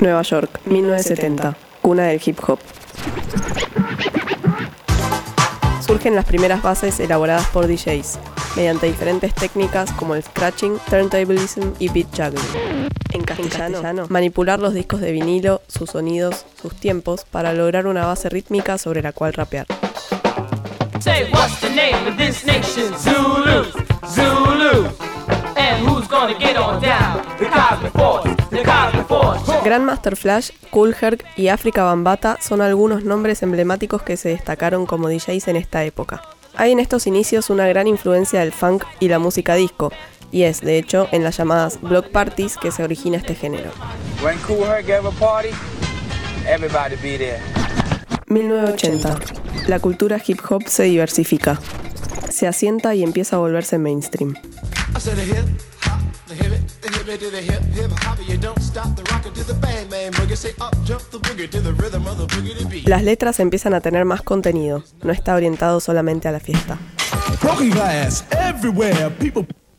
Nueva York, 1970, cuna del hip hop. Surgen las primeras bases elaboradas por DJs, mediante diferentes técnicas como el scratching, turntablism y beat juggling. En castellano, manipular los discos de vinilo, sus sonidos, sus tiempos, para lograr una base rítmica sobre la cual rapear. Say what's the name of this nation? Zulu, Zulu. And who's gonna get on down? The Cosmic Force, the Cosmic Force. Grandmaster Flash, Cool Herc y África Bambata son algunos nombres emblemáticos que se destacaron como DJs en esta época. Hay en estos inicios una gran influencia del funk y la música disco, y es, de hecho, en las llamadas block parties que se origina este género. When Cool Herc gave a party, everybody be there. 1980. La cultura hip hop se diversifica. Se asienta y empieza a volverse mainstream. Las letras empiezan a tener más contenido, no está orientado solamente a la fiesta.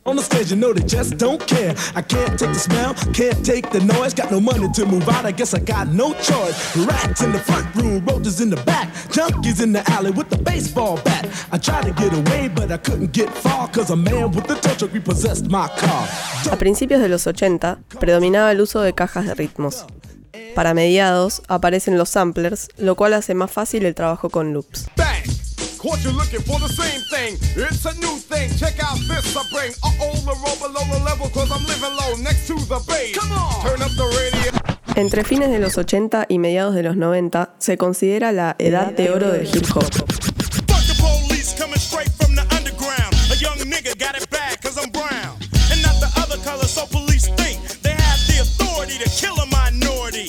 On the stage, you know they just don't care. I can't take the smell, can't take the noise. Got no money to move out, I guess I got no choice. Rats in the front room, roaches in the back. Junkies in the alley with the baseball bat. I tried to get away, but I couldn't get far. Cause a man with the tow truck repossessed my car. A principios de los 80 predominaba el uso de cajas de ritmos. Para mediados aparecen los samplers, lo cual hace más fácil el trabajo con loops. Bang! Caught you looking for the same thing. It's a new thing. Check out this I bring. Uh oh, the roll below the level, cause I'm living low next to the bay. Come on! Turn up the radio. Entre fines de los 80 y mediados de los 90 se considera la edad de oro del hip hop.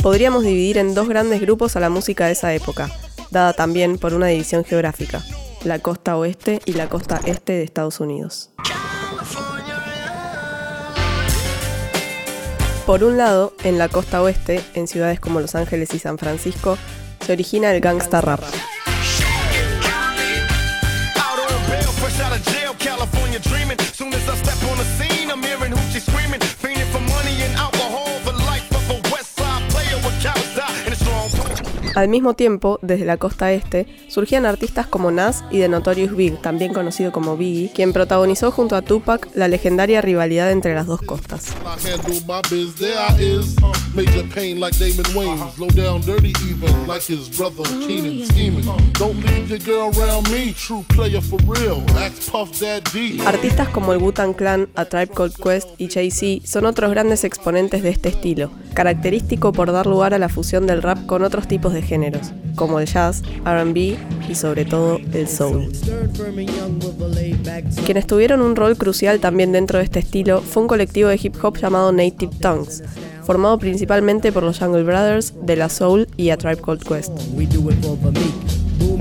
Podríamos dividir en dos grandes grupos a la música de esa época, dada también por una división geográfica, la costa oeste y la costa este de Estados Unidos. Por un lado, en la costa oeste, en ciudades como Los Ángeles y San Francisco, se origina el gangsta rap. Al mismo tiempo, desde la costa este, surgían artistas como Nas y The Notorious Big, también conocido como Biggie, quien protagonizó junto a Tupac la legendaria rivalidad entre las dos costas. Artistas como el Wu-Tang Clan, A Tribe Called Quest y Jay-Z son otros grandes exponentes de este estilo, característico por dar lugar a la fusión del rap con otros tipos de como el jazz, RB y sobre todo el soul. Quienes tuvieron un rol crucial también dentro de este estilo fue un colectivo de hip hop llamado Native Tongues, formado principalmente por los Jungle Brothers, De La Soul y A Tribe Called Quest.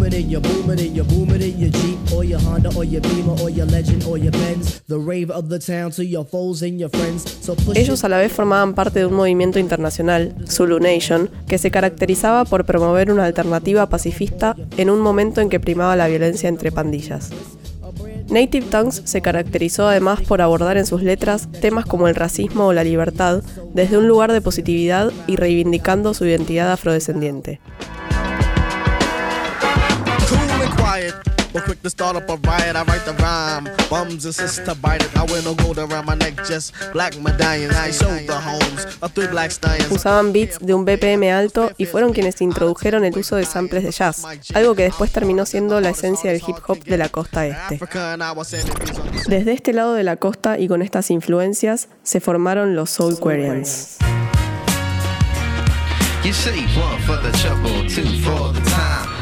It in your boom it in in your Jeep or your Honda or your Beamer or your Legend or your Benz. The rave of the town to your foes and your friends. So push Ellos a la vez formaban parte de un movimiento internacional, Zulu Nation, que se caracterizaba por promover una alternativa pacifista en un momento en que primaba la violencia entre pandillas. Native Tongues se caracterizó además por abordar en sus letras temas como el racismo o la libertad desde un lugar de positividad y reivindicando su identidad afrodescendiente. Cool and quiet. But quick to start up a riot, I write the rhyme. Bums insist to bite it. I wear no gold around my neck, just black medallions. I show the homes of three black stallions. Usaban beats de un BPM alto y fueron quienes introdujeron el uso de samples de jazz, algo que después terminó siendo la esencia del hip hop de la costa este. Desde este lado de la costa y con estas influencias se formaron los Soulquarians. You say one for the trouble, two for the time.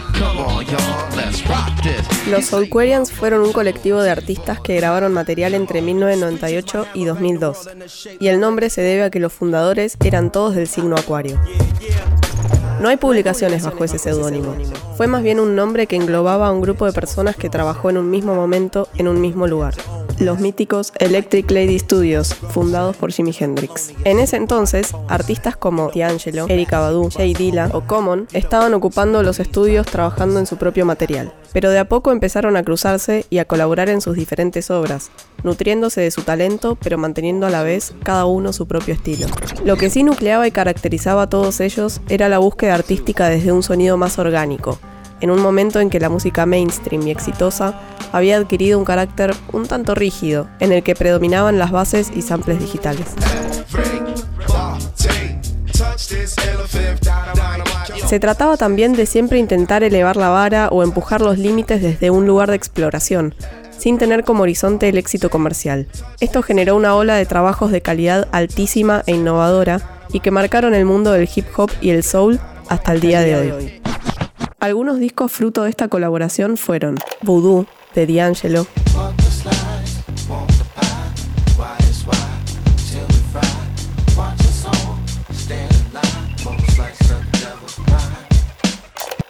Los Soulquarians fueron un colectivo de artistas que grabaron material entre 1998 y 2002, y el nombre se debe a que los fundadores eran todos del signo Acuario. No hay publicaciones bajo ese seudónimo. Fue más bien un nombre que englobaba a un grupo de personas que trabajó en un mismo momento, en un mismo lugar. Los míticos Electric Lady Studios, fundados por Jimi Hendrix. En ese entonces, artistas como D'Angelo, Erika Badu, Jay Dilla o Common estaban ocupando los estudios trabajando en su propio material, pero de a poco empezaron a cruzarse y a colaborar en sus diferentes obras, nutriéndose de su talento, pero manteniendo a la vez cada uno su propio estilo. Lo que sí nucleaba y caracterizaba a todos ellos era la búsqueda artística desde un sonido más orgánico, en un momento en que la música mainstream y exitosa había adquirido un carácter un tanto rígido, en el que predominaban las bases y samples digitales. Se trataba también de siempre intentar elevar la vara o empujar los límites desde un lugar de exploración, sin tener como horizonte el éxito comercial. Esto generó una ola de trabajos de calidad altísima e innovadora y que marcaron el mundo del hip hop y el soul hasta el día de hoy. Algunos discos fruto de esta colaboración fueron Voodoo de D'Angelo,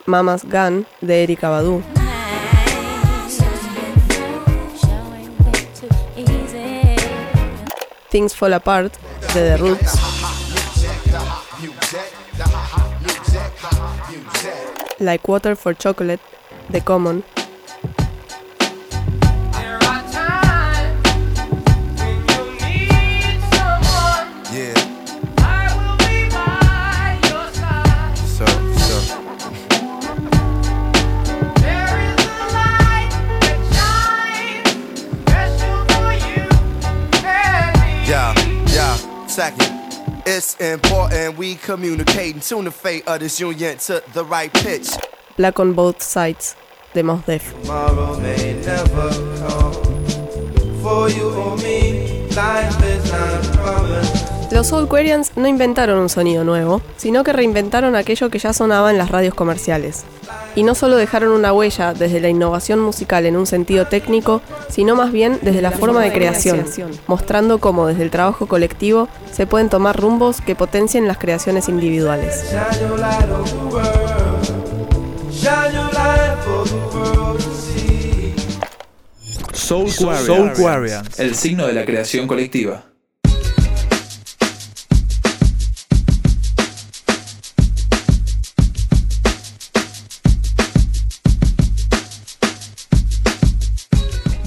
Mama's Gun de Erika Badu, Things Fall Apart de The Roots, Like Water for Chocolate the Common, It's important we communicate and tune the fate of this union to the right pitch. Black on Both Sides de Mos Def. Tomorrow may never come. For you or me, life is not promised. Los Soulquarians no inventaron un sonido nuevo, sino que reinventaron aquello que ya sonaba en las radios comerciales. Y no solo dejaron una huella desde la innovación musical en un sentido técnico, sino más bien desde la forma de creación, mostrando cómo desde el trabajo colectivo se pueden tomar rumbos que potencien las creaciones individuales. Soul Soulquarian, el signo de la creación colectiva.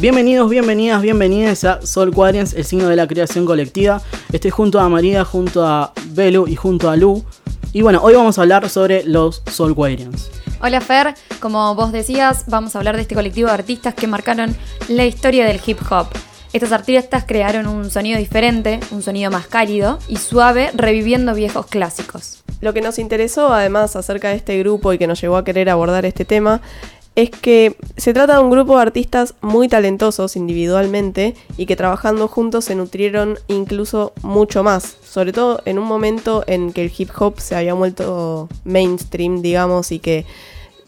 Bienvenidos, bienvenidas, bienvenidas a Soul Quadrians, el signo de la creación colectiva. Estoy junto a María, junto a Belu y junto a Lu. Y bueno, hoy vamos a hablar sobre los Soul Quadrians. Hola Fer, como vos decías, vamos a hablar de este colectivo de artistas que marcaron la historia del hip hop. Estos artistas crearon un sonido diferente, un sonido más cálido y suave, reviviendo viejos clásicos. Lo que nos interesó además acerca de este grupo y que nos llevó a querer abordar este tema es que se trata de un grupo de artistas muy talentosos individualmente y que trabajando juntos se nutrieron incluso mucho más, sobre todo en un momento en que el hip hop se había vuelto mainstream, digamos, y que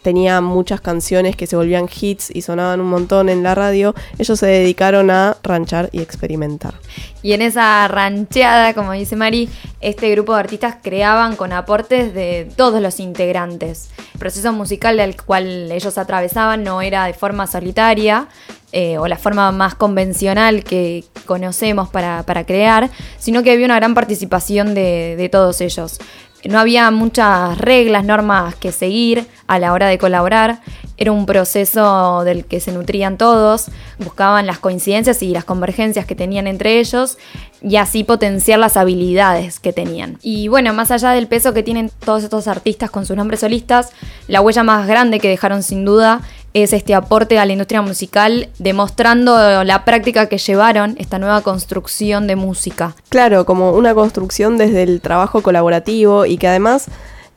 tenía muchas canciones que se volvían hits y sonaban un montón en la radio, ellos se dedicaron a ranchar y experimentar. Y en esa rancheada, como dice Mari, este grupo de artistas creaban con aportes de todos los integrantes. El proceso musical del cual ellos atravesaban no era de forma solitaria, eh, o la forma más convencional que conocemos para, para crear, sino que había una gran participación de, de todos ellos. No había muchas reglas, normas que seguir a la hora de colaborar. Era un proceso del que se nutrían todos, buscaban las coincidencias y las convergencias que tenían entre ellos y así potenciar las habilidades que tenían. Y bueno, más allá del peso que tienen todos estos artistas con sus nombres solistas, la huella más grande que dejaron sin duda es este aporte a la industria musical, demostrando la práctica que llevaron, esta nueva construcción de música. Claro, como una construcción desde el trabajo colaborativo y que además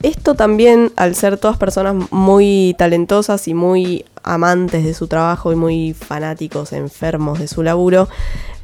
esto también, al ser todas personas muy talentosas y muy amantes de su trabajo y muy fanáticos, enfermos de su laburo,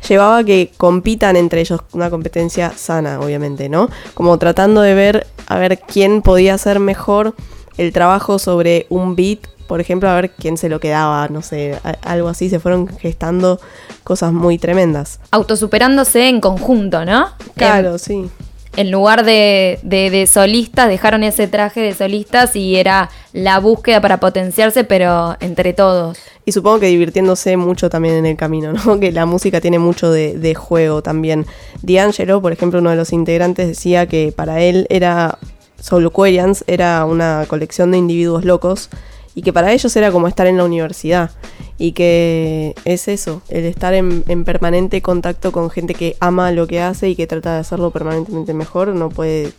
llevaba a que compitan entre ellos, una competencia sana, obviamente, ¿no? Como tratando de ver a ver quién podía hacer mejor el trabajo sobre un beat por ejemplo, a ver quién se lo quedaba, no sé, algo así, se fueron gestando cosas muy tremendas. Autosuperándose en conjunto, ¿no? Claro, En- sí. En lugar de, de- de solistas, dejaron ese traje de solistas y era la búsqueda para potenciarse, pero entre todos. Y supongo que divirtiéndose mucho también en el camino, ¿no? Que la música tiene mucho de, de juego también. D'Angelo, por ejemplo, uno de los integrantes, decía que para él era Soul Quarians era una colección de individuos locos y que para ellos era como estar en la universidad y que es eso, el estar en, en permanente contacto con gente que ama lo que hace y que trata de hacerlo permanentemente mejor, no puede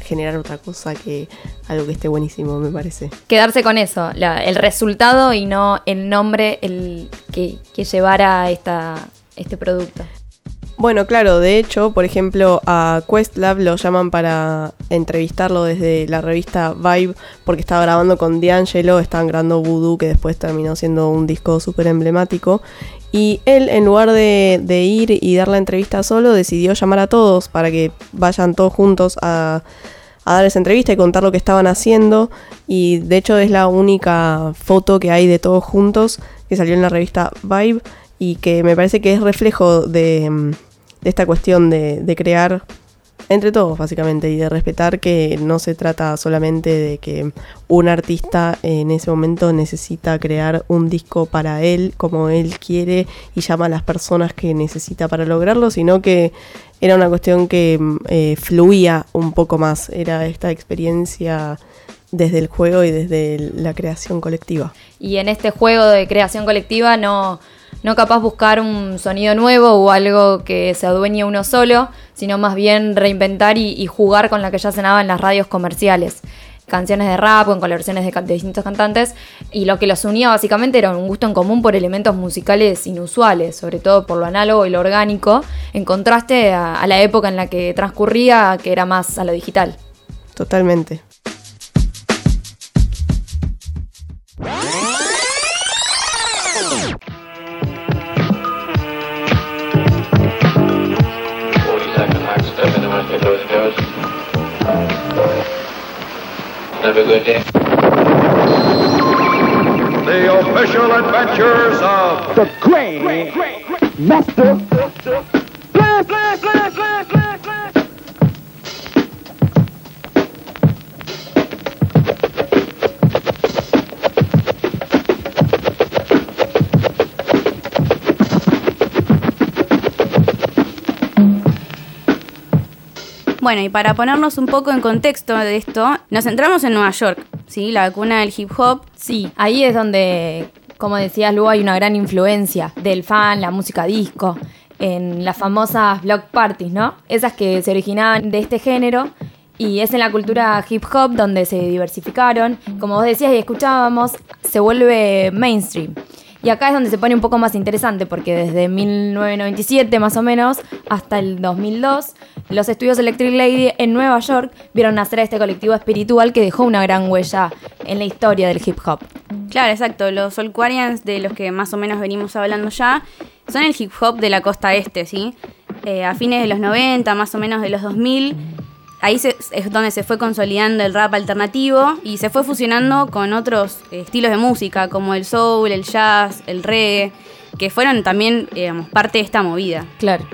generar otra cosa que algo que esté buenísimo, me parece. Quedarse con eso, la- el resultado y no el nombre el que, que llevara esta, este producto. Bueno, claro, de hecho, por ejemplo, a Questlab lo llaman para entrevistarlo desde la revista Vibe, porque estaba grabando con D'Angelo, estaban grabando Voodoo, que después terminó siendo un disco súper emblemático. Y él, en lugar de, ir y dar la entrevista solo, decidió llamar a todos para que vayan todos juntos a, a dar esa entrevista y contar lo que estaban haciendo. Y de hecho es la única foto que hay de todos juntos que salió en la revista Vibe y que me parece que es reflejo de, mm, esta cuestión de, crear entre todos básicamente y de respetar que no se trata solamente de que un artista en ese momento necesita crear un disco para él como él quiere y llama a las personas que necesita para lograrlo, sino que era una cuestión que eh, fluía un poco más, era esta experiencia desde el juego y desde la creación colectiva. Y en este juego de creación colectiva no, no capaz buscar un sonido nuevo o algo que se adueñe uno solo, sino más bien reinventar y, jugar con la que ya sonaba en las radios comerciales. Canciones de rap con colaboraciones de, de distintos cantantes y lo que los unía básicamente era un gusto en común por elementos musicales inusuales, sobre todo por lo análogo y lo orgánico, en contraste a, a la época en la que transcurría, que era más a lo digital. Totalmente. Have a good day. The official adventures of the Great Master Bueno, y para ponernos un poco en contexto de esto, nos centramos en Nueva York, ¿sí? La cuna del hip hop. Sí, ahí es donde, como decías Lu, hay una gran influencia del fan, la música disco, en las famosas block parties, ¿no? Esas que se originaban de este género. Y es en la cultura hip hop donde se diversificaron. Como vos decías y escuchábamos, se vuelve mainstream. Y acá es donde se pone un poco más interesante porque desde 1997 más o menos hasta el 2002 los estudios Electric Lady en Nueva York vieron nacer a este colectivo espiritual que dejó una gran huella en la historia del hip hop. Claro, exacto. Los Soulquarians, de los que más o menos venimos hablando ya, son el hip hop de la costa este, ¿sí? Eh, a fines de los 90, más o menos de los 2000, ahí se- es donde se fue consolidando el rap alternativo y se fue fusionando con otros estilos de música, como el soul, el jazz, el reggae, que fueron también, digamos, parte de esta movida. Claro.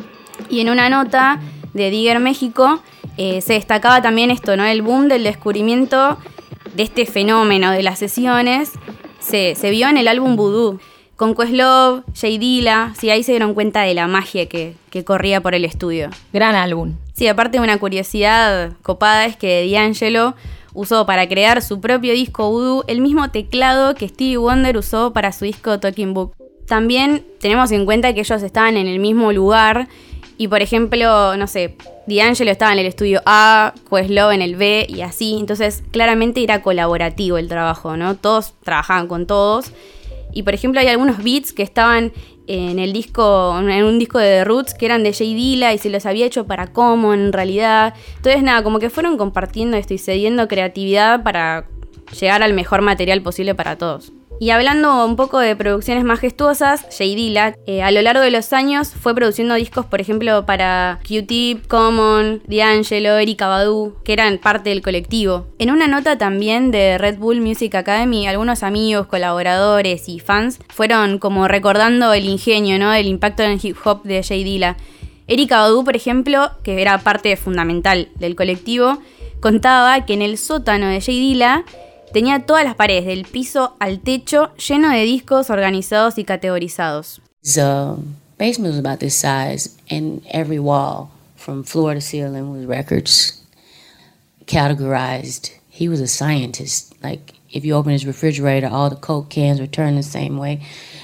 Y en una nota de Digger México eh, se destacaba también esto, ¿no? El boom del descubrimiento de este fenómeno de las sesiones se, se vio en el álbum Voodoo. Con Questlove, Jay Dilla, sí, ahí se dieron cuenta de la magia que, que corría por el estudio. Gran álbum. Sí, aparte una curiosidad copada es que D'Angelo usó para crear su propio disco Voodoo el mismo teclado que Stevie Wonder usó para su disco Talking Book. También tenemos en cuenta que ellos estaban en el mismo lugar y por ejemplo, no sé, D'Angelo estaba en el estudio A, Questlove en el B y así, entonces claramente era colaborativo el trabajo, ¿no? Todos trabajaban con todos y por ejemplo hay algunos beats que estaban en el disco, en un disco de The Roots que eran de Jay Dilla y se los había hecho para Common en realidad. Entonces nada, como que fueron compartiendo esto y cediendo creatividad para llegar al mejor material posible para todos. Y hablando un poco de producciones majestuosas, Jay Dilla eh, a lo largo de los años fue produciendo discos, por ejemplo, para Q-Tip, Common, D'Angelo, Erika Badu, que eran parte del colectivo. En una nota también de Red Bull Music Academy, algunos amigos, colaboradores y fans fueron como recordando el ingenio, ¿no? El impacto en el hip hop de Jay Dilla. Erika Badu, por ejemplo, que era parte fundamental del colectivo, contaba que en el sótano de Jay Dilla tenía todas las paredes, del piso al techo, lleno de discos organizados y categorizados. The basement was about this size, and every wall, from floor to ceiling, was records categorized. He was a scientist. Like, if you open his refrigerator, all the Coke cans were turned the same way.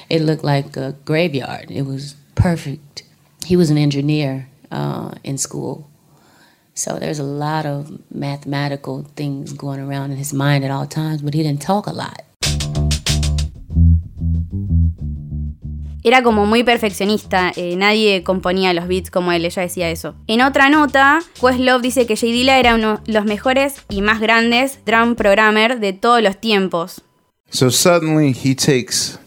It looked like a graveyard. It was perfect. He was an engineer uh, in school. So there's a lot of mathematical things going around in his mind at all times, but he didn't talk a lot. Era como muy perfeccionista, eh, nadie componía los beats como él, ella decía eso. En otra nota, Questlove dice que Jay Dilla era uno de los mejores y más grandes drum programmer de todos los tiempos. So suddenly he takes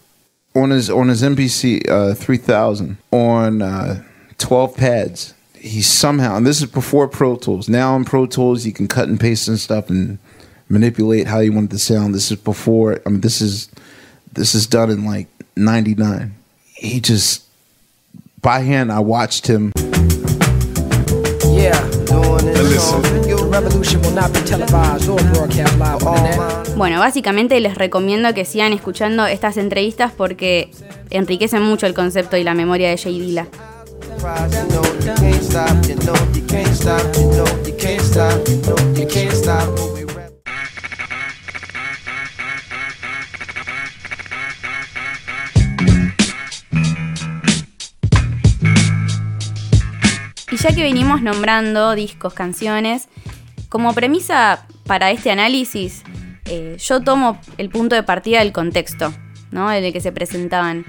on his on his MPC uh, 3000 on uh, 12 pads. He somehow, and this is before Pro Tools. Now in Pro Tools, you can cut and paste and stuff and manipulate how you want it to sound. This is before. I mean, this is this is done in like '99. He just by hand. I watched him. Yeah, doing this song for you. The revolution will not be televised or broadcast live on the. Oh, bueno, básicamente les recomiendo que sigan escuchando estas entrevistas porque enriquecen mucho el concepto y la memoria de Jay Dilla. Y ya que venimos nombrando discos, canciones, como premisa para este análisis, eh, yo tomo el punto de partida del contexto, ¿no? En el que se presentaban.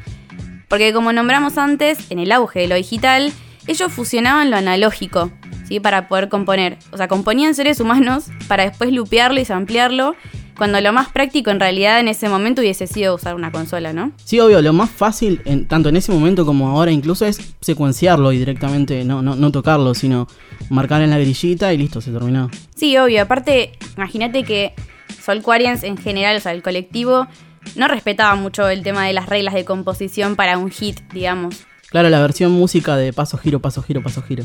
Porque como nombramos antes, en el auge de lo digital, ellos fusionaban lo analógico, ¿sí? Para poder componer. O sea, componían seres humanos para después lupearlo y ampliarlo, cuando lo más práctico en realidad en ese momento hubiese sido usar una consola, ¿no? Sí, obvio, lo más fácil, en, tanto en ese momento como ahora incluso, es secuenciarlo y directamente no, no, no tocarlo, sino marcar en la grillita y listo, se terminó. Sí, obvio. Aparte, imagínate que Soulquarians en general, o sea, el colectivo, no respetaba mucho el tema de las reglas de composición para un hit, digamos. Claro, la versión música de paso giro, paso giro, paso giro.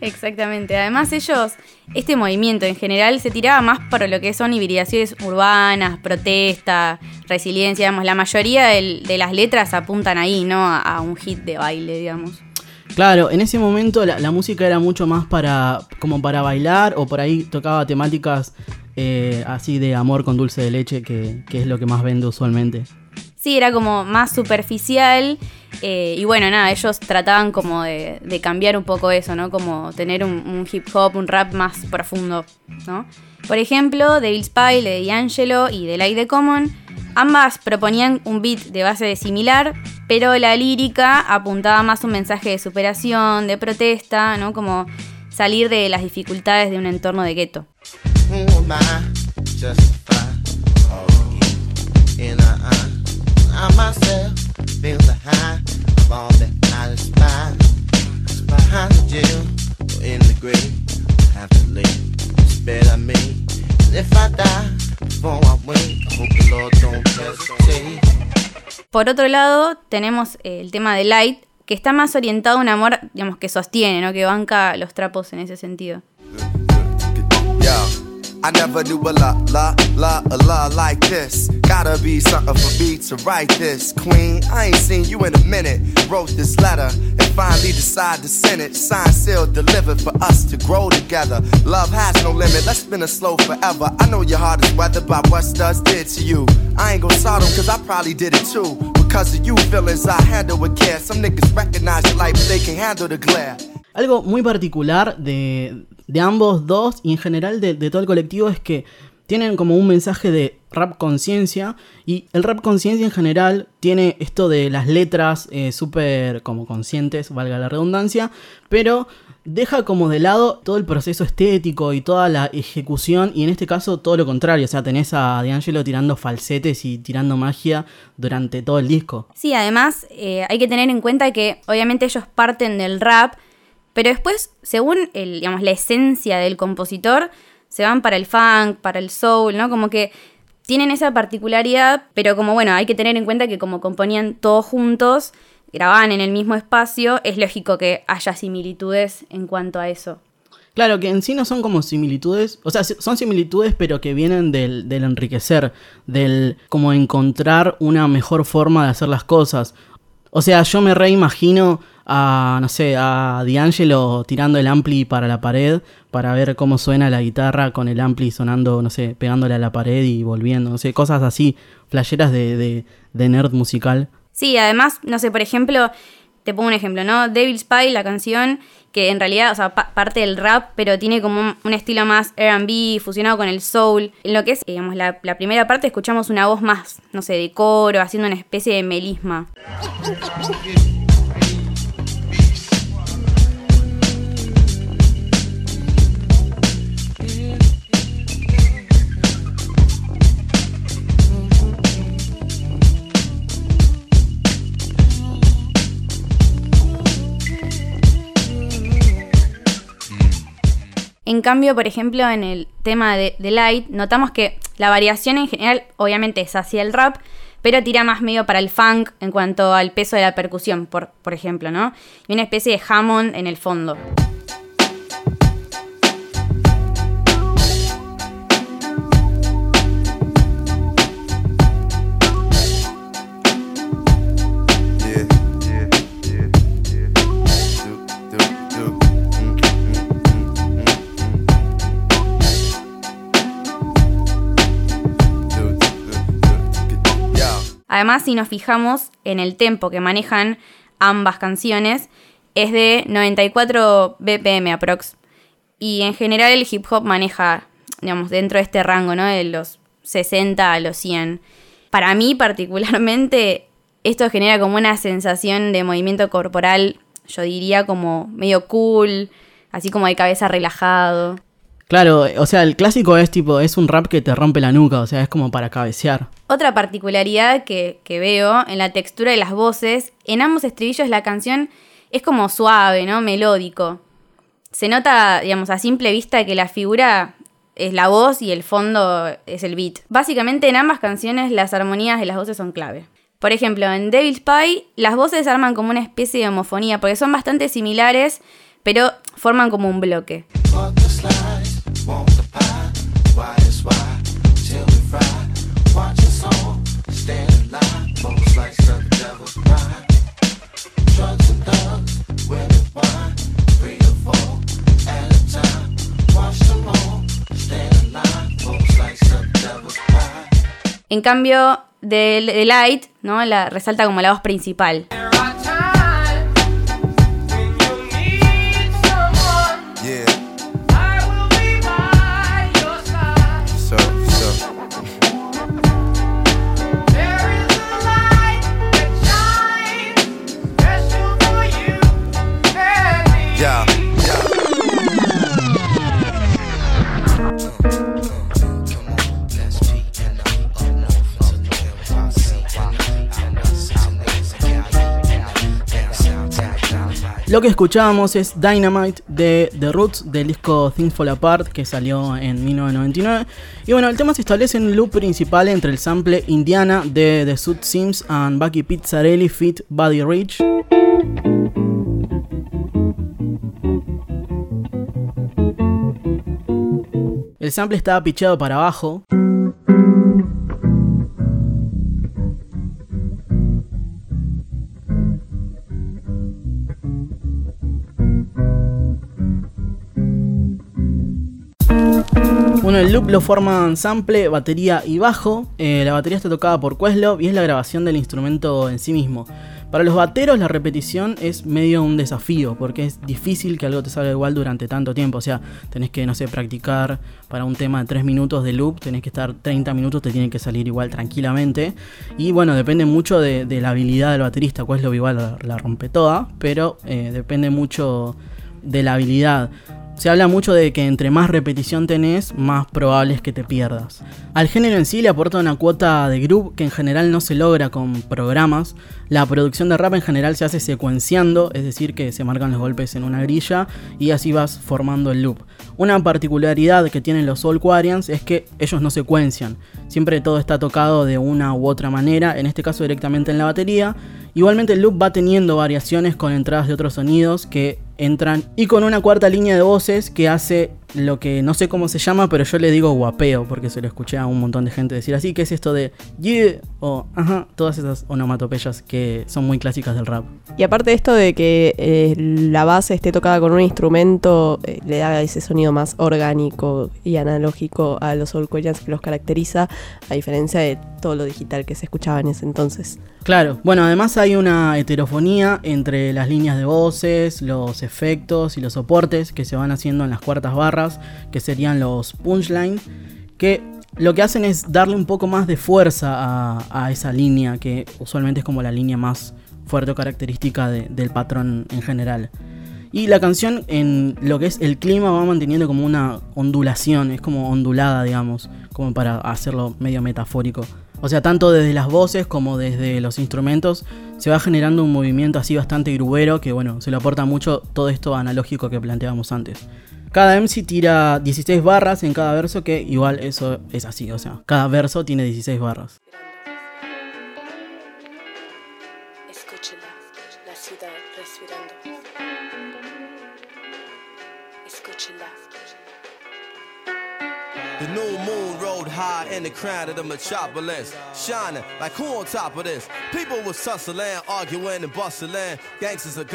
Exactamente. Además, ellos, este movimiento en general se tiraba más por lo que son hibridaciones urbanas, protesta, resiliencia, digamos. La mayoría de las letras apuntan ahí, ¿no? A, a un hit de baile, digamos. Claro, en ese momento la, música era mucho más para como para bailar o por ahí tocaba temáticas eh, así de amor con dulce de leche, que, es lo que más vende usualmente. Sí, era como más superficial. eh, y bueno, nada, ellos trataban como de, de cambiar un poco eso, ¿no? Como tener un, hip hop, un rap más profundo, ¿no? Por ejemplo, Devil's Pile de D'Angelo y The Light the Common, ambas proponían un beat de base similar, pero la lírica apuntaba más un mensaje de superación, de protesta, ¿no? Como salir de las dificultades de un entorno de gueto. Por otro lado, tenemos eh, el tema de Light, que está más orientado a un amor, digamos, que sostiene, ¿no? Que banca los trapos en ese sentido. I never knew a la la la a la like this. Gotta be something for me to write this. Queen, I ain't seen you in a minute. Wrote this letter and finally decided to send it. Signed, sealed, delivered for us to grow together. Love has no limit. Let's spin it slow forever. I know your heart is weathered by what studs did to you. I ain't gon' sort 'em 'cause I probably did it too. Because of you feelings I handle with care. Some niggas recognize your light, but they can handle the glare. Algo muy particular de, de ambos dos y en general de, todo el colectivo es que tienen como un mensaje de rap conciencia y el rap conciencia en general tiene esto de las letras eh, súper como conscientes, valga la redundancia, pero deja como de lado todo el proceso estético y toda la ejecución y en este caso todo lo contrario, o sea, tenés a D'Angelo tirando falsetes y tirando magia durante todo el disco. Sí, además eh, hay que tener en cuenta que obviamente ellos parten del rap, pero después, según el, digamos, la esencia del compositor, se van para el funk, para el soul, ¿no? Como que tienen esa particularidad, pero como bueno, hay que tener en cuenta que como componían todos juntos, grababan en el mismo espacio, es lógico que haya similitudes en cuanto a eso. Claro, que en sí no son como similitudes, o sea, son similitudes pero que vienen del, del enriquecer, del como encontrar una mejor forma de hacer las cosas. O sea, yo me reimagino a, no sé, a D'Angelo tirando el ampli para la pared para ver cómo suena la guitarra con el ampli sonando, no sé, pegándole a la pared y volviendo, no sé, cosas así, flasheras de, de, nerd musical. Sí, además, no sé, por ejemplo, te pongo un ejemplo, ¿no? Devil's Spy, la canción, que en realidad, o sea, pa- parte del rap, pero tiene como un, un estilo más RB, fusionado con el soul. En lo que es, digamos, la, la primera parte escuchamos una voz más, no sé, de coro, haciendo una especie de melisma. En cambio, por ejemplo, en el tema de, Light, notamos que la variación en general, obviamente, es hacia el rap, pero tira más medio para el funk en cuanto al peso de la percusión, por, por ejemplo, ¿no? Y una especie de Hammond en el fondo. Además, si nos fijamos en el tempo que manejan ambas canciones, es de 94 BPM aprox. Y en general el hip hop maneja, digamos, dentro de este rango, ¿no? De los 60 a los 100. Para mí particularmente, esto genera como una sensación de movimiento corporal, yo diría como medio cool, así como de cabeza relajado. Claro, o sea, el clásico es tipo, es un rap que te rompe la nuca, o sea, es como para cabecear. Otra particularidad que, veo en la textura de las voces, en ambos estribillos la canción es como suave, ¿no? Melódico. Se nota, digamos, a simple vista que la figura es la voz y el fondo es el beat. Básicamente en ambas canciones las armonías de las voces son clave. Por ejemplo, en Devil's Pie las voces arman como una especie de homofonía porque son bastante similares, pero forman como un bloque. En cambio, de, de Light, ¿no? La resalta como la voz principal. Lo que escuchábamos es Dynamite de The Roots del disco Things Fall Apart que salió en 1999. Y bueno, el tema se establece en un loop principal entre el sample Indiana de The Suit Sims and Bucky Pizzarelli feat Buddy Rich. El sample estaba picheado para abajo. Bueno, el loop lo forman sample, batería y bajo. Eh, la batería está tocada por Questlove y es la grabación del instrumento en sí mismo. Para los bateros la repetición es medio un desafío porque es difícil que algo te salga igual durante tanto tiempo. O sea, tenés que, no sé, practicar para un tema de 3 minutos de loop, tenés que estar 30 minutos, te tiene que salir igual tranquilamente. Y bueno, depende mucho de, la habilidad del baterista. Questlove igual la, la rompe toda, pero eh, depende mucho de la habilidad. Se habla mucho de que entre más repetición tenés, más probable es que te pierdas. Al género en sí le aporta una cuota de groove que en general no se logra con programas. La producción de rap en general se hace secuenciando, es decir, que se marcan los golpes en una grilla y así vas formando el loop. Una particularidad que tienen los Soul Quarians es que ellos no secuencian. Siempre todo está tocado de una u otra manera, en este caso directamente en la batería. Igualmente el loop va teniendo variaciones con entradas de otros sonidos que entran y con una cuarta línea de voces que hace lo que no sé cómo se llama, pero yo le digo guapeo porque se lo escuché a un montón de gente decir así, que es esto de yeah o ajá, todas esas onomatopeyas que son muy clásicas del rap. Y aparte de esto de que eh, la base esté tocada con un instrumento, eh, le da ese sonido más orgánico y analógico a los soulquarians que los caracteriza, a diferencia de todo lo digital que se escuchaba en ese entonces. Claro, bueno, además hay una heterofonía entre las líneas de voces, los efectos y los soportes que se van haciendo en las cuartas barras, que serían los punchline, que lo que hacen es darle un poco más de fuerza a, esa línea, que usualmente es como la línea más fuerte o característica de- del patrón en general. Y la canción en lo que es el clima va manteniendo como una ondulación, es como ondulada, digamos, como para hacerlo medio metafórico. O sea, tanto desde las voces como desde los instrumentos se va generando un movimiento así bastante grubero que, bueno, se lo aporta mucho todo esto analógico que planteábamos antes. Cada MC tira 16 barras en cada verso, que igual eso es así, o sea, cada verso tiene 16 barras. Escúchela, la ciudad respirando. Escúchela. The new moon high in the crown of the metropolis, shining like who on top of this? People arguing and. Gangsters.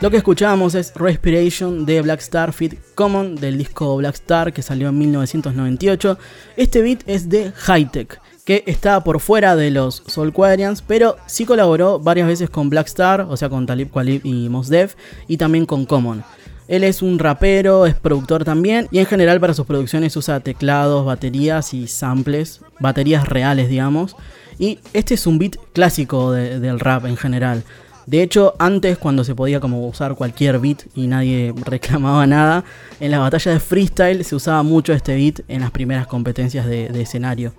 Lo que escuchábamos es Respiration de Black Star Fit Common del disco Black Star que salió en 1998. Este beat es de Hightech, que está por fuera de los Soulquarians, pero sí colaboró varias veces con Black Star, o sea con Talib Kweli y Mos Def, y también con Common. Él es un rapero, es productor también, y en general para sus producciones usa teclados, baterías y samples, baterías reales digamos. Y este es un beat clásico de- del rap en general. De hecho, antes cuando se podía como usar cualquier beat y nadie reclamaba nada, en las batallas de freestyle se usaba mucho este beat en las primeras competencias de, de escenario.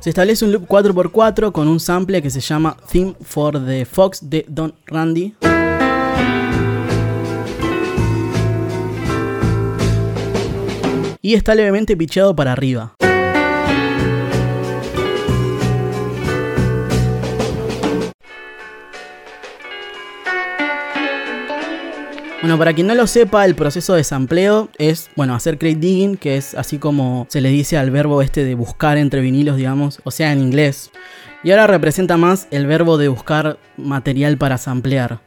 Se establece un loop 4x4 con un sample que se llama Theme for the Fox de Don Randy. Y está levemente picheado para arriba. Bueno, para quien no lo sepa, el proceso de sampleo es, bueno, hacer crate digging, que es así como se le dice al verbo este de buscar entre vinilos, digamos, o sea, en inglés. Y ahora representa más el verbo de buscar material para samplear.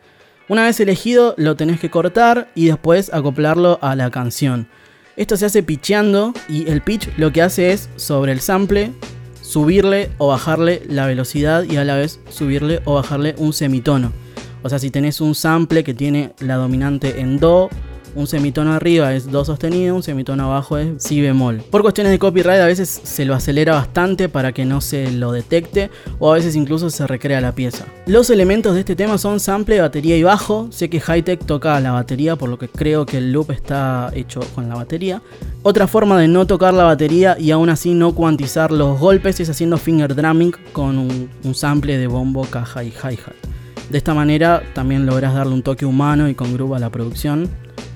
Una vez elegido, lo tenés que cortar y después acoplarlo a la canción. Esto se hace pitcheando y el pitch lo que hace es sobre el sample subirle o bajarle la velocidad y a la vez subirle o bajarle un semitono. O sea, si tenés un sample que tiene la dominante en Do, un semitono arriba es Do sostenido, un semitono abajo es Si bemol. Por cuestiones de copyright a veces se lo acelera bastante para que no se lo detecte o a veces incluso se recrea la pieza. Los elementos de este tema son sample, batería y bajo. Sé que Hightech toca la batería por lo que creo que el loop está hecho con la batería. Otra forma de no tocar la batería y aún así no cuantizar los golpes es haciendo finger drumming con un, sample de bombo, caja y hi-hat. De esta manera también logras darle un toque humano y con groove a la producción.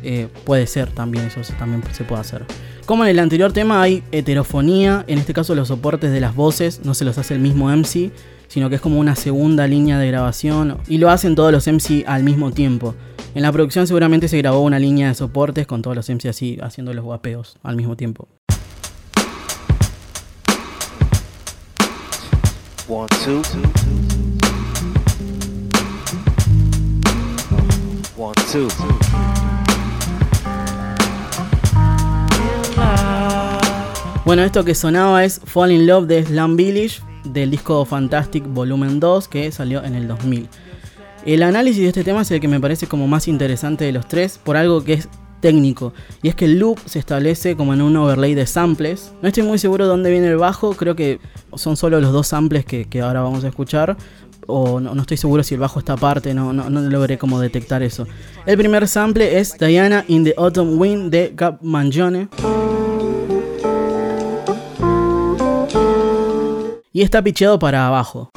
Eh, puede ser también, eso también se puede hacer. Como en el anterior tema hay heterofonía, en este caso los soportes de las voces no se los hace el mismo MC, sino que es como una segunda línea de grabación y lo hacen todos los MC al mismo tiempo. En la producción seguramente se grabó una línea de soportes con todos los MC así haciendo los guapeos al mismo tiempo. One, two. One, two. Bueno, esto que sonaba es Fall in Love de Slam Village del disco Fantastic Volumen 2 que salió en el 2000. El análisis de este tema es el que me parece como más interesante de los tres por algo que es técnico y es que el loop se establece como en un overlay de samples. No estoy muy seguro de dónde viene el bajo, creo que son solo los dos samples que, ahora vamos a escuchar. O no, no estoy seguro si el bajo está aparte, no, no, no logré como detectar eso. El primer sample es Diana in the Autumn Wind de Gab Mangione. Y está picheado para abajo.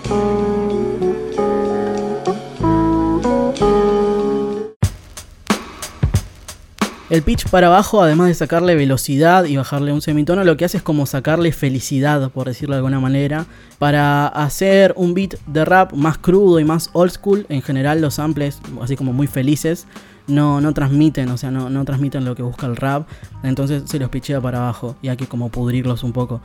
El pitch para abajo, además de sacarle velocidad y bajarle un semitono, lo que hace es como sacarle felicidad, por decirlo de alguna manera, para hacer un beat de rap más crudo y más old school. En general los samples, así como muy felices, no, no transmiten, o sea, no, no transmiten lo que busca el rap. Entonces se los pichea para abajo y hay que como pudrirlos un poco.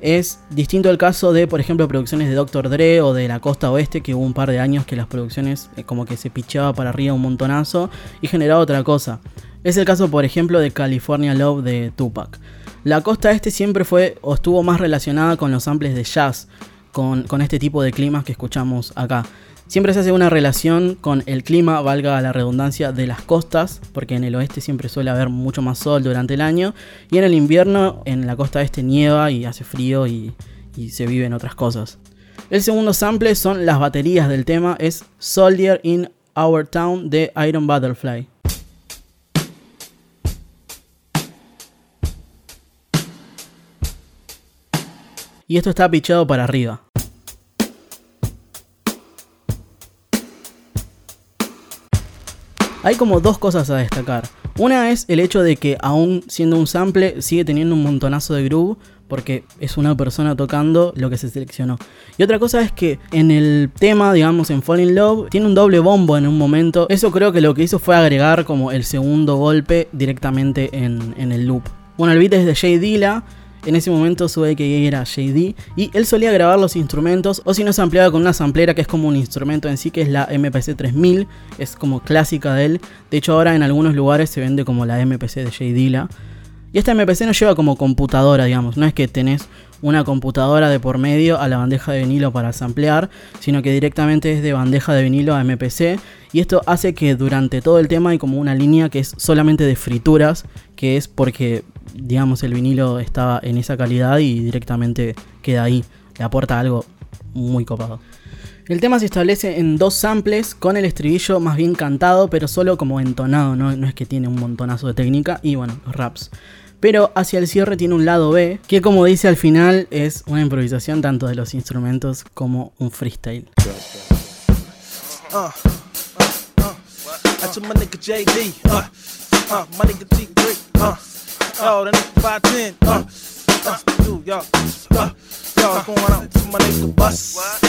Es distinto el caso de, por ejemplo, producciones de Dr. Dre o de la costa oeste, que hubo un par de años que las producciones eh, como que se picheaba para arriba un montonazo y generaba otra cosa. Es el caso, por ejemplo, de California Love de Tupac. La costa este siempre fue o estuvo más relacionada con los samples de jazz, con, con este tipo de climas que escuchamos acá. Siempre se hace una relación con el clima, valga la redundancia, de las costas, porque en el oeste siempre suele haber mucho más sol durante el año, y en el invierno en la costa este nieva y hace frío y, y se viven otras cosas. El segundo sample son las baterías del tema, es Soldier in Our Town de Iron Butterfly. Y esto está pichado para arriba. Hay como dos cosas a destacar. Una es el hecho de que aún siendo un sample sigue teniendo un montonazo de groove porque es una persona tocando lo que se seleccionó. Y otra cosa es que en el tema, digamos, en Fall in Love, tiene un doble bombo en un momento. Eso creo que lo que hizo fue agregar como el segundo golpe directamente en, en el loop. Bueno, el beat es de Jay Dilla. En ese momento su AKA era JD y él solía grabar los instrumentos o si no se ampliaba con una samplera que es como un instrumento en sí que es la MPC 3000, es como clásica de él. De hecho ahora en algunos lugares se vende como la MPC de Jay Dilla. Y esta MPC no lleva como computadora, digamos, no es que tenés una computadora de por medio a la bandeja de vinilo para samplear, sino que directamente es de bandeja de vinilo a MPC. Y esto hace que durante todo el tema hay como una línea que es solamente de frituras, que es porque, digamos, el vinilo estaba en esa calidad y directamente queda ahí. Le aporta algo muy copado. El tema se establece en dos samples con el estribillo más bien cantado, pero solo como entonado, no, no es que tiene un montonazo de técnica y bueno, los raps. Pero hacia el cierre tiene un lado B, que como dice al final es una improvisación tanto de los instrumentos como un freestyle. That's my nigga JD. Uh, uh, my nigga T3. Uh, oh, 510. Uh, dude, y'all. Uh, y'all going out to my nigga Bus.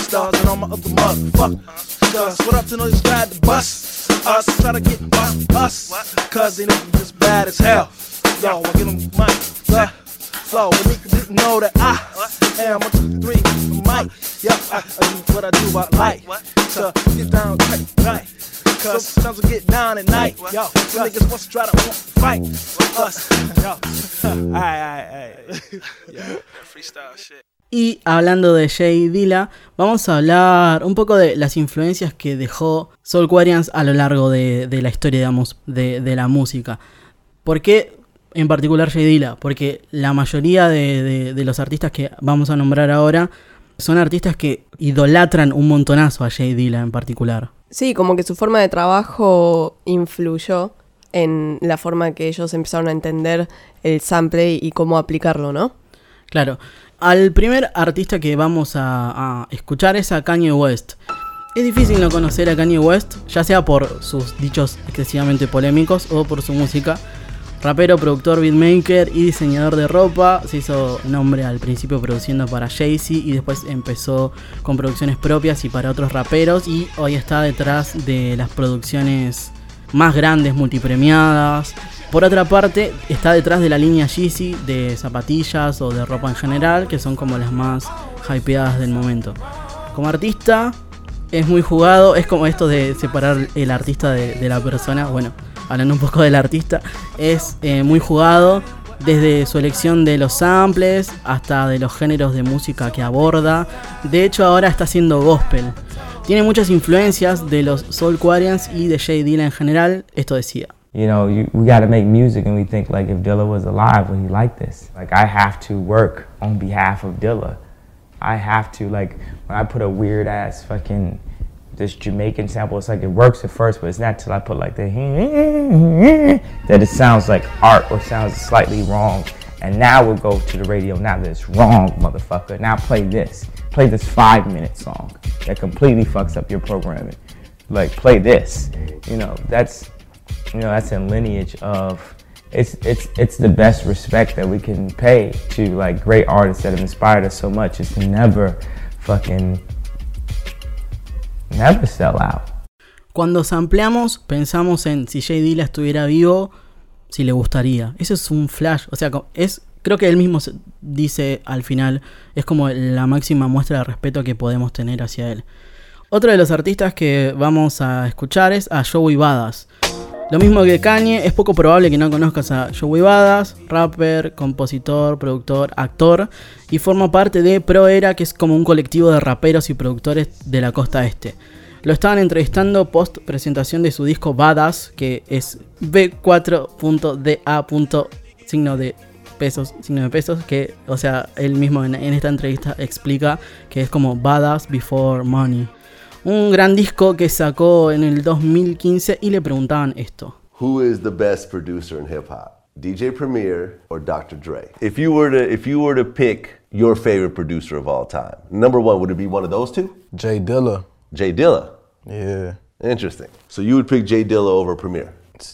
Stars and all my other motherfuckers. What up to those guys the bus? Us try to get us, us. Cause they know just bad as hell. Yo, I get them mic, uh, flow. But niggas didn't know that I am a two, three, mic. Yeah, I, I do what I do, I like to get down tight, right. Cause sometimes we get down at night. Yo, some niggas wants to try to fight us. Yo, alright, alright, alright. Yeah, freestyle shit. Y hablando de Jay Dilla, vamos a hablar un poco de las influencias que dejó Soulquarians a lo largo de, de la historia, digamos, de, de la música. ¿Por qué en particular Jay Dilla? Porque la mayoría de, de, de, los artistas que vamos a nombrar ahora son artistas que idolatran un montonazo a Jay Dilla en particular. Sí, como que su forma de trabajo influyó en la forma que ellos empezaron a entender el sample y cómo aplicarlo, ¿no? Claro. Al primer artista que vamos a, a escuchar es a Kanye West. Es difícil no conocer a Kanye West, ya sea por sus dichos excesivamente polémicos o por su música. Rapero, productor, beatmaker y diseñador de ropa. Se hizo nombre al principio produciendo para Jay-Z y después empezó con producciones propias y para otros raperos. Y hoy está detrás de las producciones más grandes, multipremiadas. Por otra parte, está detrás de la línea Yeezy de zapatillas o de ropa en general, que son como las más hypeadas del momento. Como artista, es muy jugado. Es como esto de separar el artista de, de la persona. Bueno, hablando un poco del artista, es eh, muy jugado desde su elección de los samples hasta de los géneros de música que aborda. De hecho, ahora está haciendo gospel. Tiene muchas influencias de los Soulquarians y de Jay Dilla en general. Esto decía. You know, you, we got to make music, and we think like if Dilla was alive, would he like this? Like I have to work on behalf of Dilla. I have to like when I put a weird ass fucking this Jamaican sample. It's like it works at first, but it's not till I put like the that it sounds like art or sounds slightly wrong. And now we'll go to the radio. Now that it's wrong, motherfucker. Now play this. Play this five minute song that completely fucks up your programming. Like play this. You know that's you know that's in lineage of it's it's it's the best respect that we can pay to like great artists that have inspired us so much is to never fucking never sell out. Cuando sampleamos, pensamos en si Jay Dilla estuviera vivo, si le gustaría. Eso es un flash. O sea, es. Creo que él mismo dice al final. Es como la máxima muestra de respeto que podemos tener hacia él. Otro de los artistas que vamos a escuchar es a Joey Badass. Lo mismo que Kanye, es poco probable que no conozcas a Joey Badass, rapper, compositor, productor, actor, y forma parte de Pro Era, que es como un colectivo de raperos y productores de la costa este. Lo estaban entrevistando post presentación de su disco Badass, que es B4.DA. signo de pesos, signo de pesos, que, o sea, él mismo en, en esta entrevista explica que es como Badass Before Money. Un gran disco que sacó en el 2015 y le preguntaban esto. Who is the best producer in hip hop? DJ Premier or Dr. Dre? If you were to if you were to pick your favorite producer of all time, number one, would it be one of those two? Jay Dilla. Jay Dilla. Yeah. Interesting. So you would pick Jay Dilla over Premier?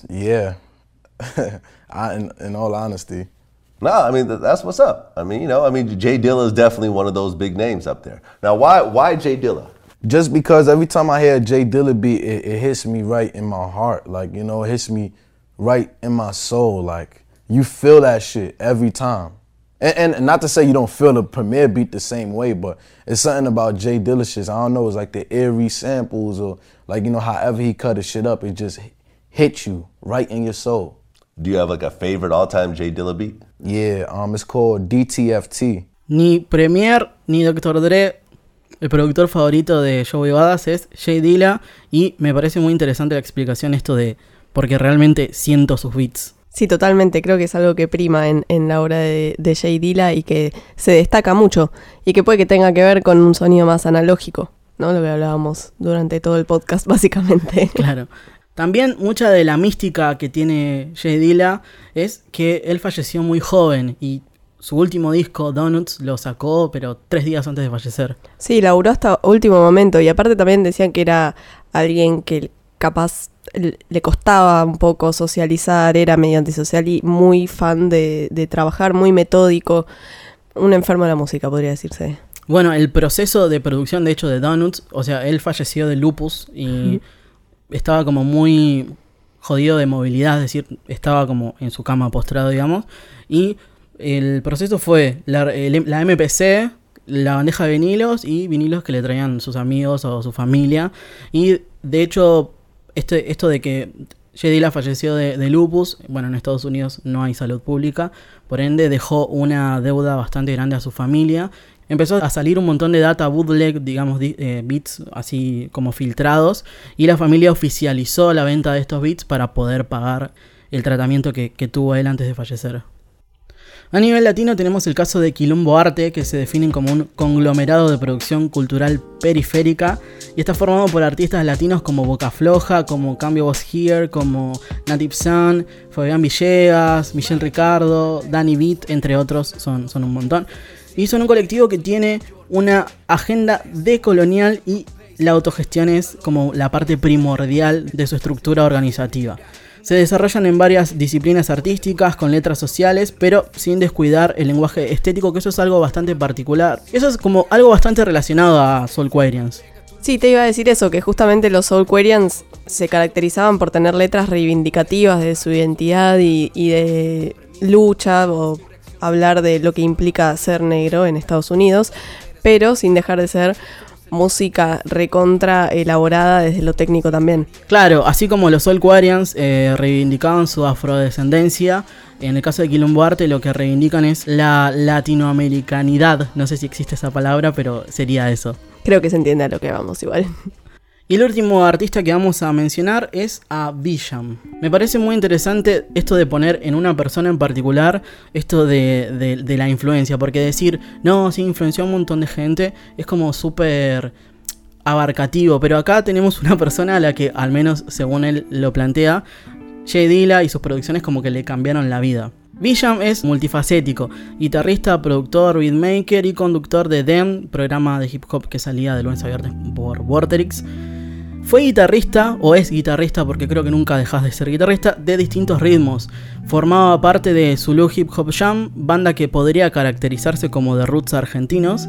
Yeah. I, in, in all honesty. No, I mean th- that's what's up. I mean, you know, I mean Jay Dilla is definitely one of those big names up there. Now, why why Jay Dilla? Just because every time I hear a Jay Dilla beat, it, it hits me right in my heart. Like, you know, it hits me right in my soul. Like, you feel that shit every time. And, and not to say you don't feel the premiere beat the same way, but it's something about Jay Dilla shit. I don't know, it's like the eerie samples or like, you know, however he cut his shit up, it just hits you right in your soul. Do you have like a favorite all-time Jay Dilla beat? Yeah, um, it's called DTFT. Ni Premier ni Dr. Dre. El productor favorito de Joey Badass es Jay Dilla. Y me parece muy interesante la explicación esto de porque realmente siento sus beats. Sí, totalmente. Creo que es algo que prima en, en la obra de, de Jay Dilla y que se destaca mucho. Y que puede que tenga que ver con un sonido más analógico, ¿no? Lo que hablábamos durante todo el podcast, básicamente. Claro. También mucha de la mística que tiene Jay Dilla es que él falleció muy joven y su último disco, Donuts, lo sacó, pero tres días antes de fallecer. Sí, laburó hasta último momento. Y aparte también decían que era alguien que capaz le costaba un poco socializar, era medio antisocial y muy fan de, de trabajar, muy metódico. Un enfermo de la música, podría decirse. Bueno, el proceso de producción, de hecho, de Donuts, o sea, él falleció de lupus y estaba como muy jodido de movilidad, es decir, estaba como en su cama postrado, digamos. Y el proceso fue la, el- la MPC, la bandeja de vinilos y vinilos que le traían sus amigos o su familia. Y de hecho, esto de que Jay Dilla falleció de, lupus, bueno, en Estados Unidos no hay salud pública, por ende dejó una deuda bastante grande a su familia. Empezó a salir un montón de data bootleg, digamos, di- eh, bits así como filtrados, y la familia oficializó la venta de estos bits para poder pagar el tratamiento que, que tuvo él antes de fallecer. A nivel latino tenemos el caso de Quilombo Arte, que se definen como un conglomerado de producción cultural periférica y está formado por artistas latinos como Boca Floja, como Cambio Was Here, como Native Sun, Fabián Villegas, Michelle Ricardo, Danny Beat, entre otros, son, son un montón. Y son un colectivo que tiene una agenda decolonial y la autogestión es como la parte primordial de su estructura organizativa. Se desarrollan en varias disciplinas artísticas con letras sociales, pero sin descuidar el lenguaje estético, que eso es algo bastante particular. Eso es como algo bastante relacionado a Soul Quarians. Sí, te iba a decir eso, que justamente los Soulquarians se caracterizaban por tener letras reivindicativas de su identidad y, y de lucha o hablar de lo que implica ser negro en Estados Unidos, pero sin dejar de ser música recontra elaborada desde lo técnico también. Claro, así como los Soul Quarians eh, reivindicaban su afrodescendencia, en el caso de Quilombo Arte lo que reivindican es la latinoamericanidad. No sé si existe esa palabra, pero sería eso. Creo que se entiende a lo que vamos igual. Y el último artista que vamos a mencionar es a Bisham. Me parece muy interesante esto de poner en una persona en particular esto de, de- la influencia, porque decir, no, sí, influenció a un montón de gente, es como súper abarcativo, pero acá tenemos una persona a la que, al menos según él lo plantea, Jay Dilla y sus producciones como que le cambiaron la vida. Bisham es multifacético, guitarrista, productor, beatmaker y conductor de Dem, programa de hip hop que salía de lunes a viernes por Vorterix. Fue guitarrista, o es guitarrista porque creo que nunca dejas de ser guitarrista, de distintos ritmos. Formaba parte de Zulu Hip Hop Jam, banda que podría caracterizarse como de roots argentinos,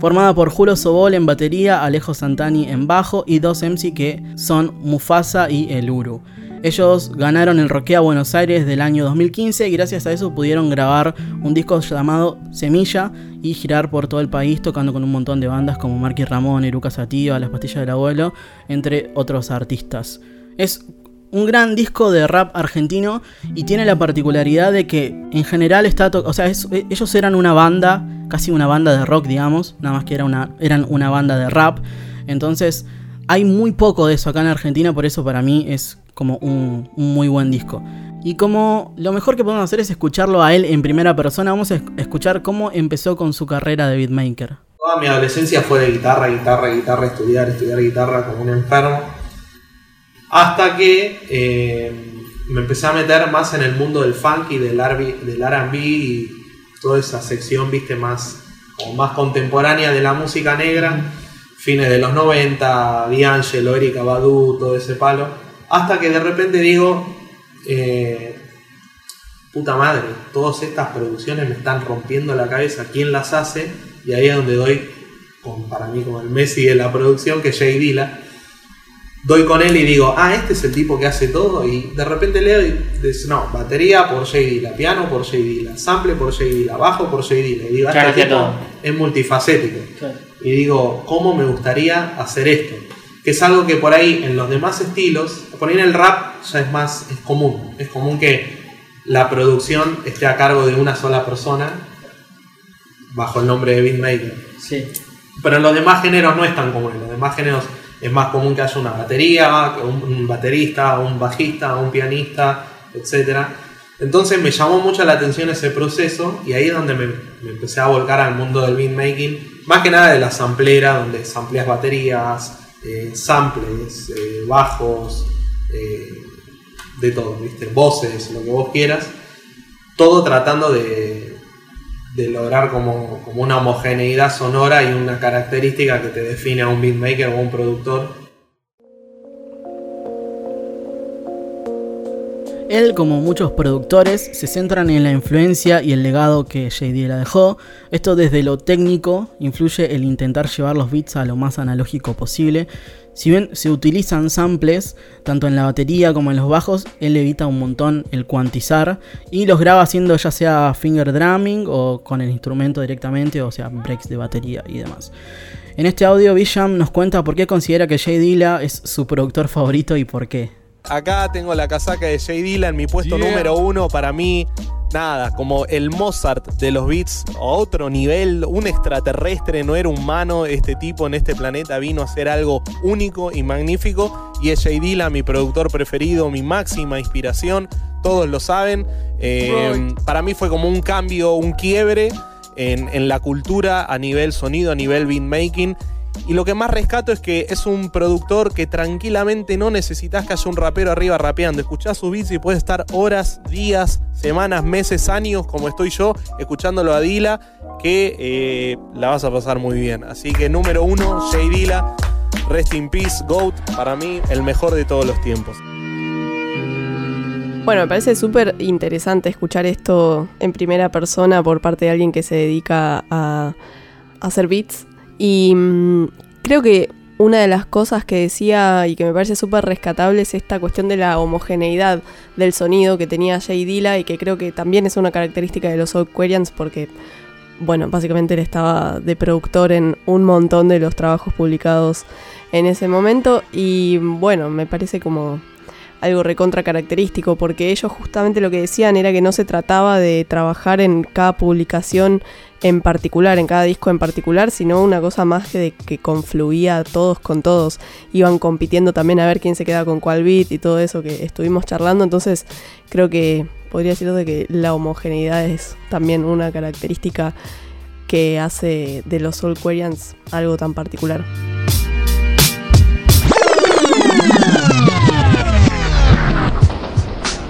formada por Julio Sobol en batería, Alejo Santani en bajo y dos MC que son Mufasa y El Uru. Ellos ganaron el Roquea Buenos Aires del año 2015 y gracias a eso pudieron grabar un disco llamado Semilla y girar por todo el país tocando con un montón de bandas como Marky Ramón, Eruca Sativa, Las Pastillas del Abuelo, entre otros artistas. Es un gran disco de rap argentino y tiene la particularidad de que en general está, o sea, ellos eran una banda, casi una banda de rock, digamos, nada más que era una, eran una banda de rap. Entonces, hay muy poco de eso acá en Argentina, por eso para mí es como un, muy buen disco. Y como lo mejor que podemos hacer es escucharlo a él en primera persona, vamos a escuchar cómo empezó con su carrera de beatmaker. Toda mi adolescencia fue de guitarra, guitarra, guitarra, estudiar, estudiar guitarra como un enfermo. Hasta que eh, me empecé a meter más en el mundo del funk y del RB y toda esa sección, viste, más, más contemporánea de la música negra. Fines de los 90, D'Angelo, Erika Badu, todo ese palo hasta que de repente digo, eh, puta madre, todas estas producciones me están rompiendo la cabeza, ¿quién las hace? Y ahí es donde doy, para mí como el Messi de la producción, que es Jay Dilla, doy con él y digo, ah, este es el tipo que hace todo, y de repente leo y dice, no, batería por Jay Dilla, piano por Jay Dilla, sample por Jay Dilla, bajo por Jay Dilla, y digo, este tipo es multifacético. Y digo, ¿cómo me gustaría hacer esto? Que es algo que por ahí en los demás estilos, por ahí en el rap ya es más, es común, es común que la producción esté a cargo de una sola persona bajo el nombre de beatmaker. Sí. Pero en los demás géneros no es tan común, en los demás géneros es más común que haya una batería, un, baterista, un bajista, un pianista, etc. Entonces me llamó mucho la atención ese proceso y ahí es donde me, me empecé a volcar al mundo del beatmaking, más que nada de la samplera, donde sampleas baterías, eh, samples, eh, bajos, eh, de todo, ¿viste? voces, lo que vos quieras, todo tratando de, de lograr como, como, una homogeneidad sonora y una característica que te define a un beatmaker o un productor Él, como muchos productores, se centran en la influencia y el legado que JD la dejó. Esto desde lo técnico influye el intentar llevar los beats a lo más analógico posible. Si bien se utilizan samples, tanto en la batería como en los bajos, él evita un montón el cuantizar y los graba haciendo ya sea finger drumming o con el instrumento directamente, o sea, breaks de batería y demás. En este audio, Bisham nos cuenta por qué considera que Jay Dilla es su productor favorito y por qué. Acá tengo la casaca de Jay Dilla en mi puesto número uno. Para mí, nada, como el Mozart de los beats, a otro nivel, un extraterrestre, no era humano. Este tipo en este planeta vino a hacer algo único y magnífico. Y es Jay Dilla, mi productor preferido, mi máxima inspiración. Todos lo saben. Eh, para mí fue como un cambio, un quiebre en, en la cultura a nivel sonido, a nivel beatmaking y lo que más rescato es que es un productor que tranquilamente no necesitas que haya un rapero arriba rapeando. Escuchás sus beats y puedes estar horas, días, semanas, meses, años, como estoy yo, escuchándolo a Dila, que eh, la vas a pasar muy bien. Así que número uno, Jay Dila, Rest in Peace, GOAT, para mí el mejor de todos los tiempos. Bueno, me parece súper interesante escuchar esto en primera persona por parte de alguien que se dedica a hacer beats y mm, creo que una de las cosas que decía y que me parece súper rescatable es esta cuestión de la homogeneidad del sonido que tenía Jay Dilla y que creo que también es una característica de los Quarians porque, bueno, básicamente él estaba de productor en un montón de los trabajos publicados en ese momento y bueno, me parece como algo recontra característico porque ellos justamente lo que decían era que no se trataba de trabajar en cada publicación en particular, en cada disco en particular, sino una cosa más que de que confluía todos con todos. Iban compitiendo también a ver quién se queda con cuál beat y todo eso que estuvimos charlando. Entonces creo que podría decir de que la homogeneidad es también una característica que hace de los Soulquarians algo tan particular.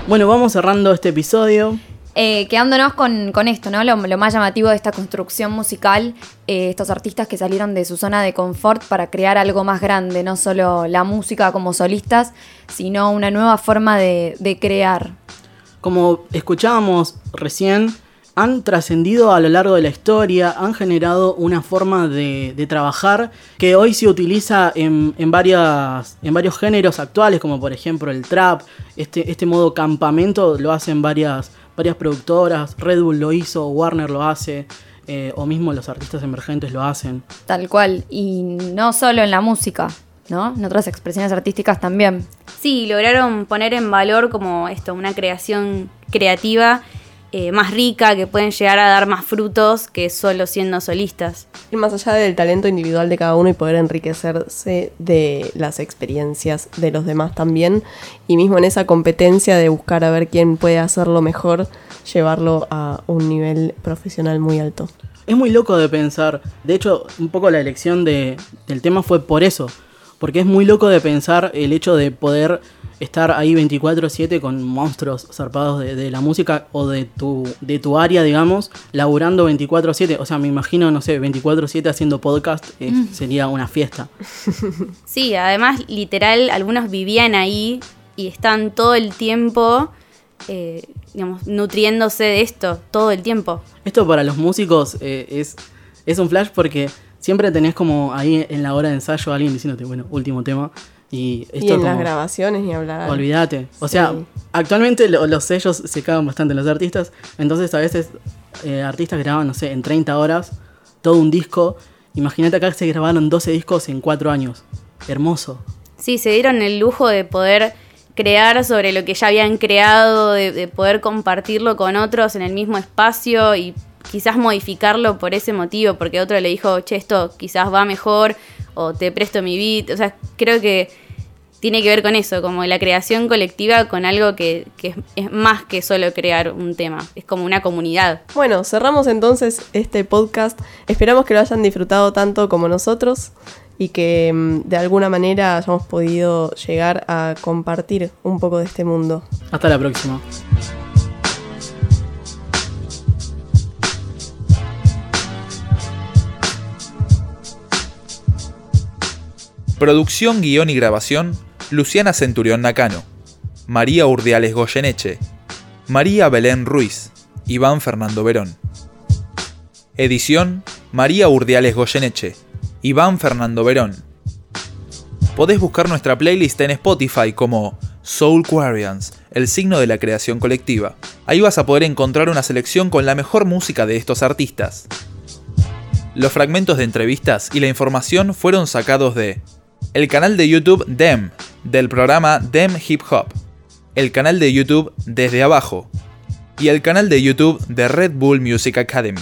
Bueno, vamos cerrando este episodio. Eh, quedándonos con, esto, ¿no? Lo, más llamativo de esta construcción musical, eh, estos artistas que salieron de su zona de confort para crear algo más grande, no solo la música como solistas, sino una nueva forma de, crear. Como escuchábamos recién, han trascendido a lo largo de la historia, han generado una forma de, trabajar que hoy se utiliza en varios géneros actuales, como por ejemplo el trap, este, este modo campamento lo hacen varias, varias productoras, Red Bull lo hizo, Warner lo hace, eh, o mismo los artistas emergentes lo hacen. Tal cual. Y no solo en la música, ¿no? En otras expresiones artísticas también. Sí, lograron poner en valor como esto, una creación creativa eh, más rica, que pueden llegar a dar más frutos que solo siendo solistas. Y más allá del talento individual de cada uno y poder enriquecerse de las experiencias de los demás también, y mismo en esa competencia de buscar a ver quién puede hacerlo mejor, llevarlo a un nivel profesional muy alto. Es muy loco de pensar, de hecho, un poco la elección de, del tema fue por eso, porque es muy loco de pensar el hecho de poder estar ahí 24/7 con monstruos zarpados de, de la música o de tu, de tu área, digamos, laburando 24/7. O sea, me imagino, no sé, 24/7 haciendo podcast eh, Mm. sería una fiesta. Sí, además, literal, algunos vivían ahí y están todo el tiempo, eh, digamos, nutriéndose de esto, todo el tiempo. Esto para los músicos eh, es, es un flash porque siempre tenés como ahí en la hora de ensayo alguien diciéndote, bueno, último tema. Y esto y en las grabaciones ni hablar. Olvídate. O sea, actualmente lo- los sellos se cagan bastante los artistas. Entonces a veces eh, artistas graban, no sé, en 30 horas todo un disco. Imagínate acá que se grabaron 12 discos en 4 años. Hermoso. Sí, se dieron el lujo de poder crear sobre lo que ya habían creado, de, de poder compartirlo con otros en el mismo espacio y quizás modificarlo por ese motivo, porque otro le dijo, che, esto quizás va mejor, o te presto mi beat. O sea, creo que tiene que ver con eso, como la creación colectiva con algo que, que es, más que solo crear un tema, es como una comunidad. Bueno, cerramos entonces este podcast. Esperamos que lo hayan disfrutado tanto como nosotros y que mm, de alguna manera hayamos podido llegar a compartir un poco de este mundo. Hasta la próxima. Producción, guion y grabación, Luciana Centurión Nakano, María Urdiales Goyeneche, María Belén Ruiz, Iván Fernando Verón. Edición, María Urdiales Goyeneche, Iván Fernando Verón. Podés buscar nuestra playlist en Spotify como Soul Quarians, el signo de la creación colectiva. Ahí vas a poder encontrar una selección con la mejor música de estos artistas. Los fragmentos de entrevistas y la información fueron sacados de el canal de YouTube Dem, del programa Dem Hip Hop, el canal de YouTube Desde Abajo y el canal de YouTube de Red Bull Music Academy.